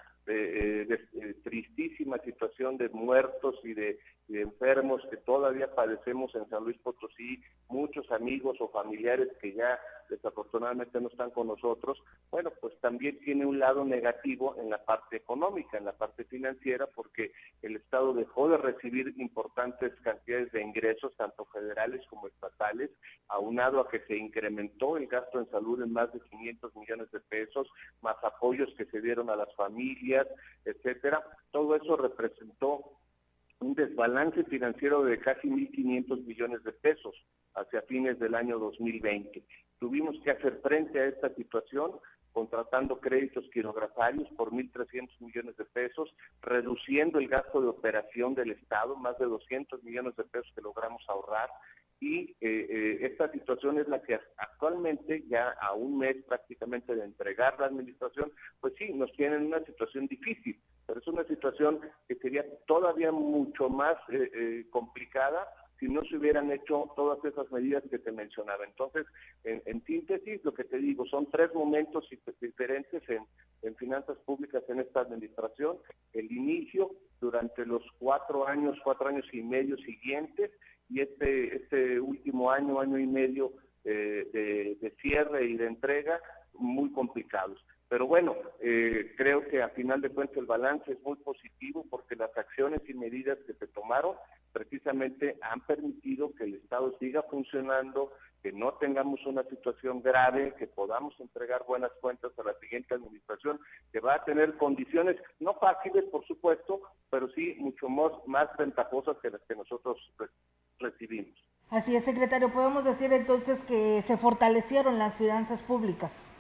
tristísima situación de muertos y de, enfermos que todavía padecemos en San Luis Potosí, muchos amigos o familiares que ya desafortunadamente no están con nosotros, bueno, pues también tiene un lado negativo en la parte económica, en la parte financiera, porque el Estado dejó de recibir importantes cantidades de ingresos, tanto federales como estatales, aunado a que se incrementó el gasto en salud en más de 500 millones de pesos, más apoyos que se dieron a las familias, etcétera. Todo eso representó un desbalance financiero de casi 1.500 millones de pesos hacia fines del año 2020. Tuvimos que hacer frente a esta situación contratando créditos quirografarios por 1.300 millones de pesos, reduciendo el gasto de operación del Estado, más de 200 millones de pesos que logramos ahorrar, y eh, eh, esta situación es la que actualmente, ya a un mes prácticamente de entregar la administración, pues sí, nos tiene en una situación difícil, pero es una situación que sería todavía mucho más eh, complicada si no se hubieran hecho todas esas medidas que te mencionaba. Entonces, en, síntesis, lo que te digo, son tres momentos diferentes en, en, finanzas públicas en esta administración. El inicio durante los cuatro años, cuatro años y medio siguientes, y este, este último año, año y medio eh, de, cierre y de entrega muy complicados. Pero bueno, eh, creo que a final de cuentas el balance es muy positivo porque las acciones y medidas que se tomaron precisamente han permitido que el Estado siga funcionando, que no tengamos una situación grave, que podamos entregar buenas cuentas a la siguiente administración, que va a tener condiciones no fáciles, por supuesto, pero sí mucho más, más ventajosas que las que nosotros recibimos. Así es, secretario. Podemos decir entonces que se fortalecieron las finanzas públicas.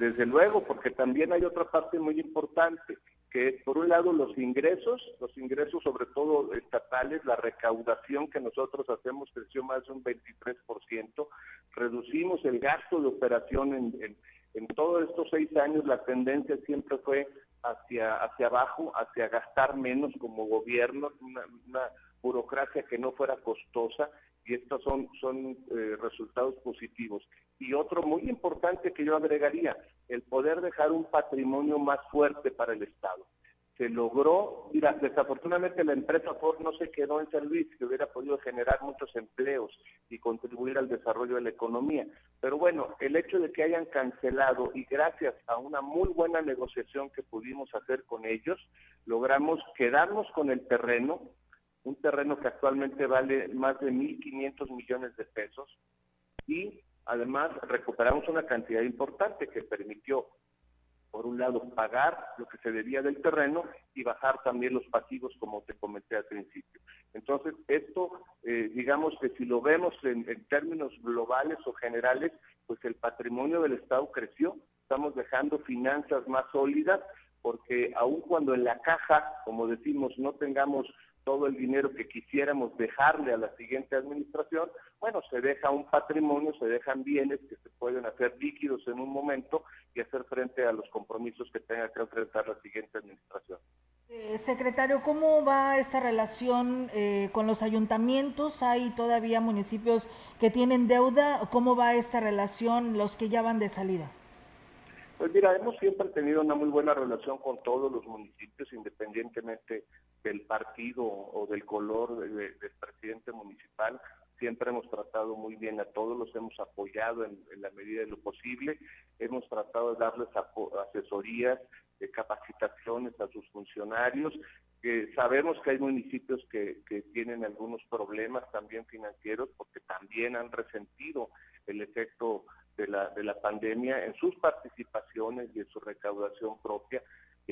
Desde luego, porque también hay otra parte muy importante, que por un lado los ingresos, los ingresos sobre todo estatales, la recaudación que nosotros hacemos creció más de un 23%, reducimos el gasto de operación en, en, todos estos seis años, la tendencia siempre fue hacia, hacia abajo, hacia gastar menos como gobierno, una, burocracia que no fuera costosa y estos son, son eh, resultados positivos. Y otro muy importante que yo agregaría, el poder dejar un patrimonio más fuerte para el Estado. Se logró, mira, desafortunadamente la empresa Ford no se quedó en servicio, que hubiera podido generar muchos empleos y contribuir al desarrollo de la economía. Pero bueno, el hecho de que hayan cancelado y gracias a una muy buena negociación que pudimos hacer con ellos, logramos quedarnos con el terreno, un terreno que actualmente vale más de 1.500 millones de pesos y además recuperamos una cantidad importante que permitió, por un lado, pagar lo que se debía del terreno y bajar también los pasivos, como te comenté al principio. Entonces, esto, eh, digamos que si lo vemos en, en términos globales o generales, pues el patrimonio del Estado creció, estamos dejando finanzas más sólidas, porque aun cuando en la caja, como decimos, no tengamos todo el dinero que quisiéramos dejarle a la siguiente administración, bueno, se deja un patrimonio, se dejan bienes que se pueden hacer líquidos en un momento y hacer frente a los compromisos que tenga que enfrentar la siguiente administración. Eh, secretario, ¿cómo va esta relación eh, con los ayuntamientos? ¿Hay todavía municipios que tienen deuda? ¿Cómo va esta relación los que ya van de salida? Pues mira, hemos siempre tenido una muy buena relación con todos los municipios, independientemente del partido o del color del presidente municipal. Siempre hemos tratado muy bien a todos, los hemos apoyado en, la medida de lo posible. Hemos tratado de darles asesorías, de capacitaciones a sus funcionarios. sabemos que hay municipios que, que tienen algunos problemas también financieros porque también han resentido el efecto de la, de la pandemia en sus participaciones y en su recaudación propia.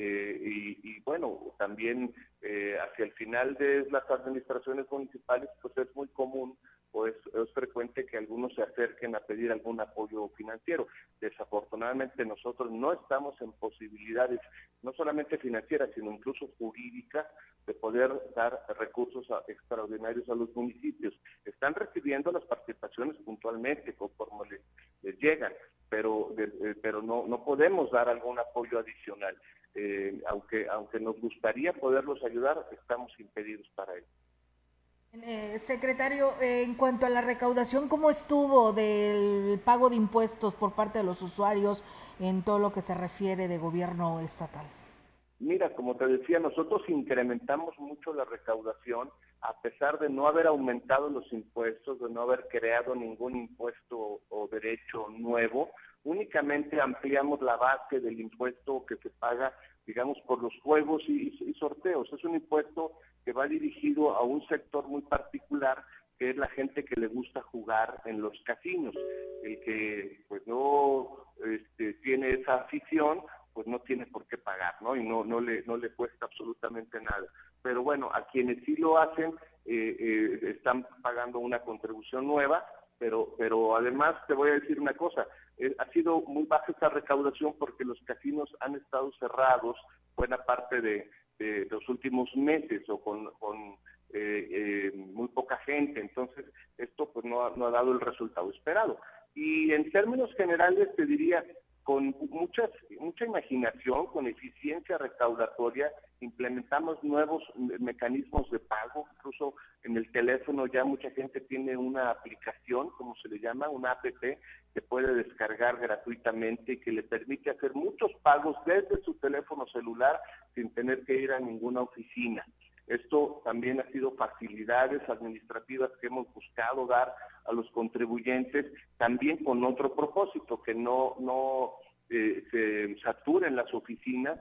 Eh, y, bueno, también eh, hacia el final de las administraciones municipales, pues es muy común pues es frecuente que algunos se acerquen a pedir algún apoyo financiero. Desafortunadamente nosotros no estamos en posibilidades, no solamente financieras, sino incluso jurídicas, de poder dar recursos extraordinarios a los municipios. Están recibiendo las participaciones puntualmente conforme les, llegan, pero, eh, pero no, no podemos dar algún apoyo adicional. Eh, aunque, aunque nos gustaría poderlos ayudar, estamos impedidos para ello. Eh, secretario, en cuanto a la recaudación, ¿cómo estuvo del pago de impuestos por parte de los usuarios en todo lo que se refiere de gobierno estatal? Mira, como te decía, nosotros incrementamos mucho la recaudación a pesar de no haber aumentado los impuestos, de no haber creado ningún impuesto o derecho nuevo, únicamente ampliamos la base del impuesto que se paga, digamos, por los juegos y, sorteos. Es un impuesto que va dirigido a un sector muy particular que es la gente que le gusta jugar en los casinos. El que pues no este, tiene esa afición, pues no tiene por qué pagar, ¿no? Y no, no, le, no le cuesta absolutamente nada. Pero bueno, a quienes sí lo hacen, eh, eh, están pagando una contribución nueva, pero, pero además te voy a decir una cosa, eh, ha sido muy baja esta recaudación porque los casinos han estado cerrados buena parte de, de los últimos meses o con, eh, eh, muy poca gente. Entonces, esto pues no ha, no ha dado el resultado esperado. Y en términos generales te diría, con muchas, mucha imaginación, con eficiencia recaudatoria, implementamos nuevos mecanismos de pago, incluso en el teléfono ya mucha gente tiene una aplicación, como se le llama, una app, que puede descargar gratuitamente y que le permite hacer muchos pagos desde su teléfono celular sin tener que ir a ninguna oficina. Esto también ha sido facilidades administrativas que hemos buscado dar a los contribuyentes, también con otro propósito, que no, no eh, se saturen las oficinas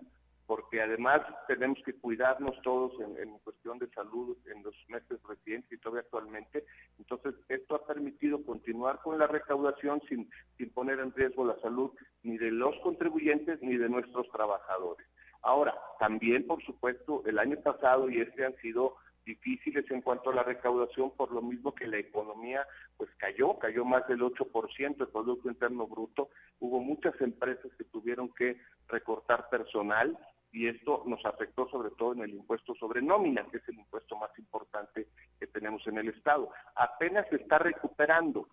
porque además tenemos que cuidarnos todos en, cuestión de salud en los meses recientes y todavía actualmente. Entonces, esto ha permitido continuar con la recaudación sin, sin poner en riesgo la salud ni de los contribuyentes ni de nuestros trabajadores. Ahora, también, por supuesto, el año pasado y este han sido difíciles en cuanto a la recaudación, por lo mismo que la economía pues cayó, cayó más del 8% del Producto Interno Bruto. Hubo muchas empresas que tuvieron que recortar personal y esto nos afectó sobre todo en el impuesto sobre nómina, que es el impuesto más importante que tenemos en el Estado. Apenas se está recuperando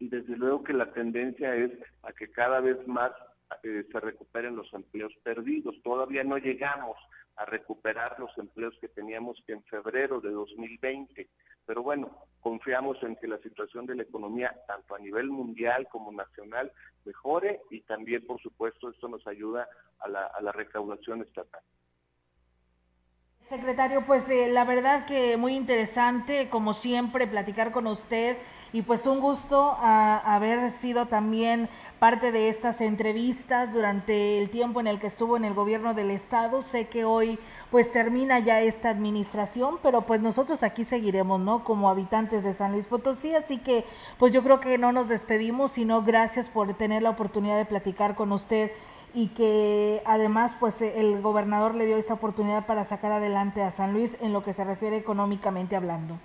y desde luego que la tendencia es a que cada vez más eh, se recuperen los empleos perdidos. Todavía no llegamos a recuperar los empleos que teníamos en febrero de 2020. Pero bueno, confiamos en que la situación de la economía, tanto a nivel mundial como nacional, mejore y también, por supuesto, esto nos ayuda a la, a la recaudación estatal. Secretario, pues eh, la verdad que muy interesante, como siempre, platicar con usted y pues un gusto haber sido también parte de estas entrevistas durante el tiempo en el que estuvo en el gobierno del estado. Sé que hoy pues termina ya esta administración, pero pues nosotros aquí seguiremos, ¿no? Como habitantes de San Luis Potosí, así que pues yo creo que no nos despedimos, sino gracias por tener la oportunidad de platicar con usted y que además pues el gobernador le dio esta oportunidad para sacar adelante a San Luis en lo que se refiere económicamente hablando.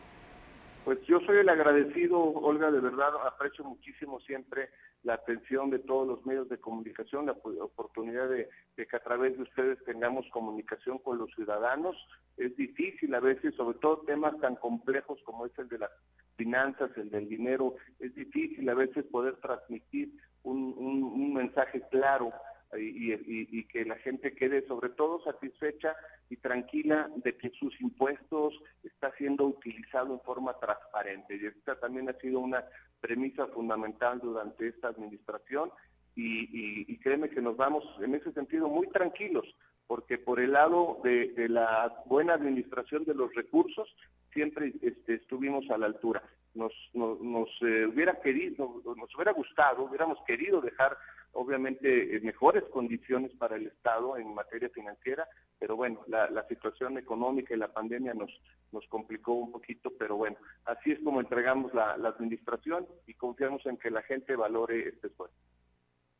Pues yo soy el agradecido, Olga, de verdad aprecio muchísimo siempre la atención de todos los medios de comunicación, la oportunidad de, que a través de ustedes tengamos comunicación con los ciudadanos. Es difícil a veces, sobre todo temas tan complejos como es el de las finanzas, el del dinero, es difícil a veces poder transmitir un mensaje claro y, que la gente quede sobre todo satisfecha y tranquila de que sus impuestos está siendo utilizado en forma transparente. Y esta también ha sido una premisa fundamental durante esta administración y, y, créeme que nos vamos en ese sentido muy tranquilos, porque por el lado de, la buena administración de los recursos siempre este, estuvimos a la altura. Nos, nos, eh, hubiera querido, nos hubiera gustado, hubiéramos querido dejar obviamente eh, mejores condiciones para el Estado en materia financiera, pero bueno, la, situación económica y la pandemia nos, nos complicó un poquito, pero bueno, así es como entregamos la, administración y confiamos en que la gente valore este esfuerzo.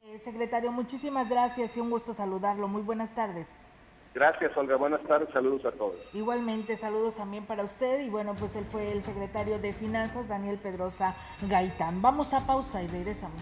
Eh, secretario, muchísimas gracias y un gusto saludarlo. Muy buenas tardes. Gracias, Olga. Buenas tardes. Saludos a todos. Igualmente, saludos también para usted. Y bueno, pues él fue el secretario de Finanzas, Daniel Pedrosa Gaitán. Vamos a pausa y regresamos.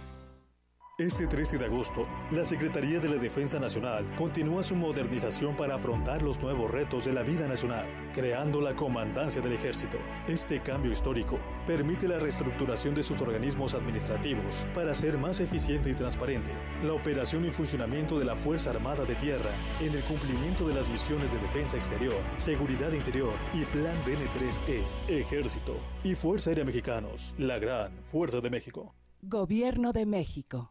Este 13 de agosto, la Secretaría de la Defensa Nacional continúa su modernización para afrontar los nuevos retos de la vida nacional, creando la Comandancia del Ejército. Este cambio histórico permite la reestructuración de sus organismos administrativos para ser más eficiente y transparente, la operación y funcionamiento de la Fuerza Armada de Tierra en el cumplimiento de las misiones de defensa exterior, seguridad interior y Plan DN3E, Ejército y Fuerza Aérea Mexicanos, la gran Fuerza de México. Gobierno de México.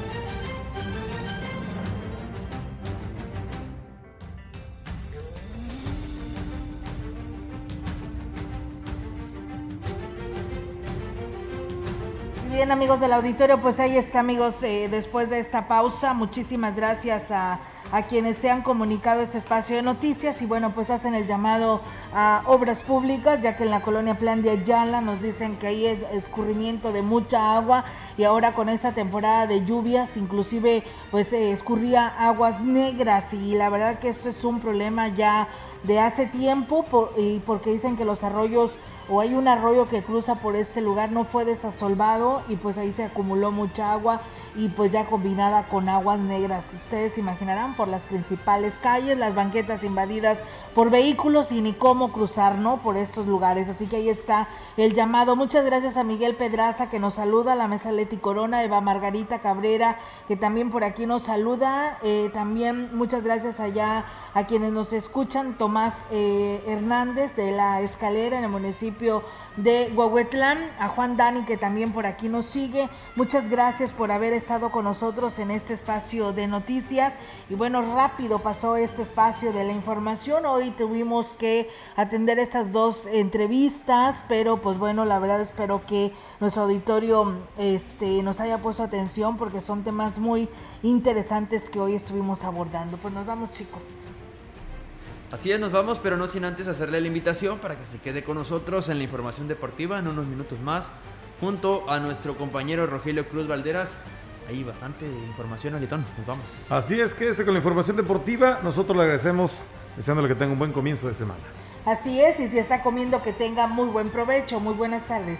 Bien, amigos del auditorio, pues ahí está, amigos, eh, después de esta pausa, muchísimas gracias a, quienes se han comunicado este espacio de noticias y bueno, pues hacen el llamado a obras públicas, ya que en la colonia Plan de Ayala nos dicen que hay escurrimiento de mucha agua y ahora con esta temporada de lluvias, inclusive pues eh, escurría aguas negras y la verdad que esto es un problema ya de hace tiempo y porque dicen que los arroyos o hay un arroyo que cruza por este lugar, no fue desasolvado y pues ahí se acumuló mucha agua y pues ya combinada con aguas negras. Ustedes imaginarán por las principales calles, las banquetas invadidas por vehículos y ni cómo cruzar, ¿no? Por estos lugares. Así que ahí está el llamado. Muchas gracias a Miguel Pedraza que nos saluda, la mesa Leti Corona, Eva Margarita Cabrera que también por aquí nos saluda. Eh, también muchas gracias allá a quienes nos escuchan, Tomás eh, Hernández de la escalera en el municipio de Huehuetlán, a Juan Dani que también por aquí nos sigue. Muchas gracias por haber estado con nosotros en este espacio de noticias. Y bueno, rápido pasó este espacio de la información. Hoy tuvimos que atender estas dos entrevistas, pero pues bueno, la verdad espero que nuestro auditorio este, nos haya puesto atención porque son temas muy interesantes que hoy estuvimos abordando. Pues nos vamos chicos. Así es, nos vamos, pero no sin antes hacerle la invitación para que se quede con nosotros en la información deportiva en unos minutos más, junto a nuestro compañero Rogelio Cruz Valderas. Ahí bastante información, Alitón. Nos vamos. Así es, que este con la información deportiva. Nosotros le agradecemos, deseándole que tenga un buen comienzo de semana. Así es, y si está comiendo, que tenga muy buen provecho. Muy buenas tardes.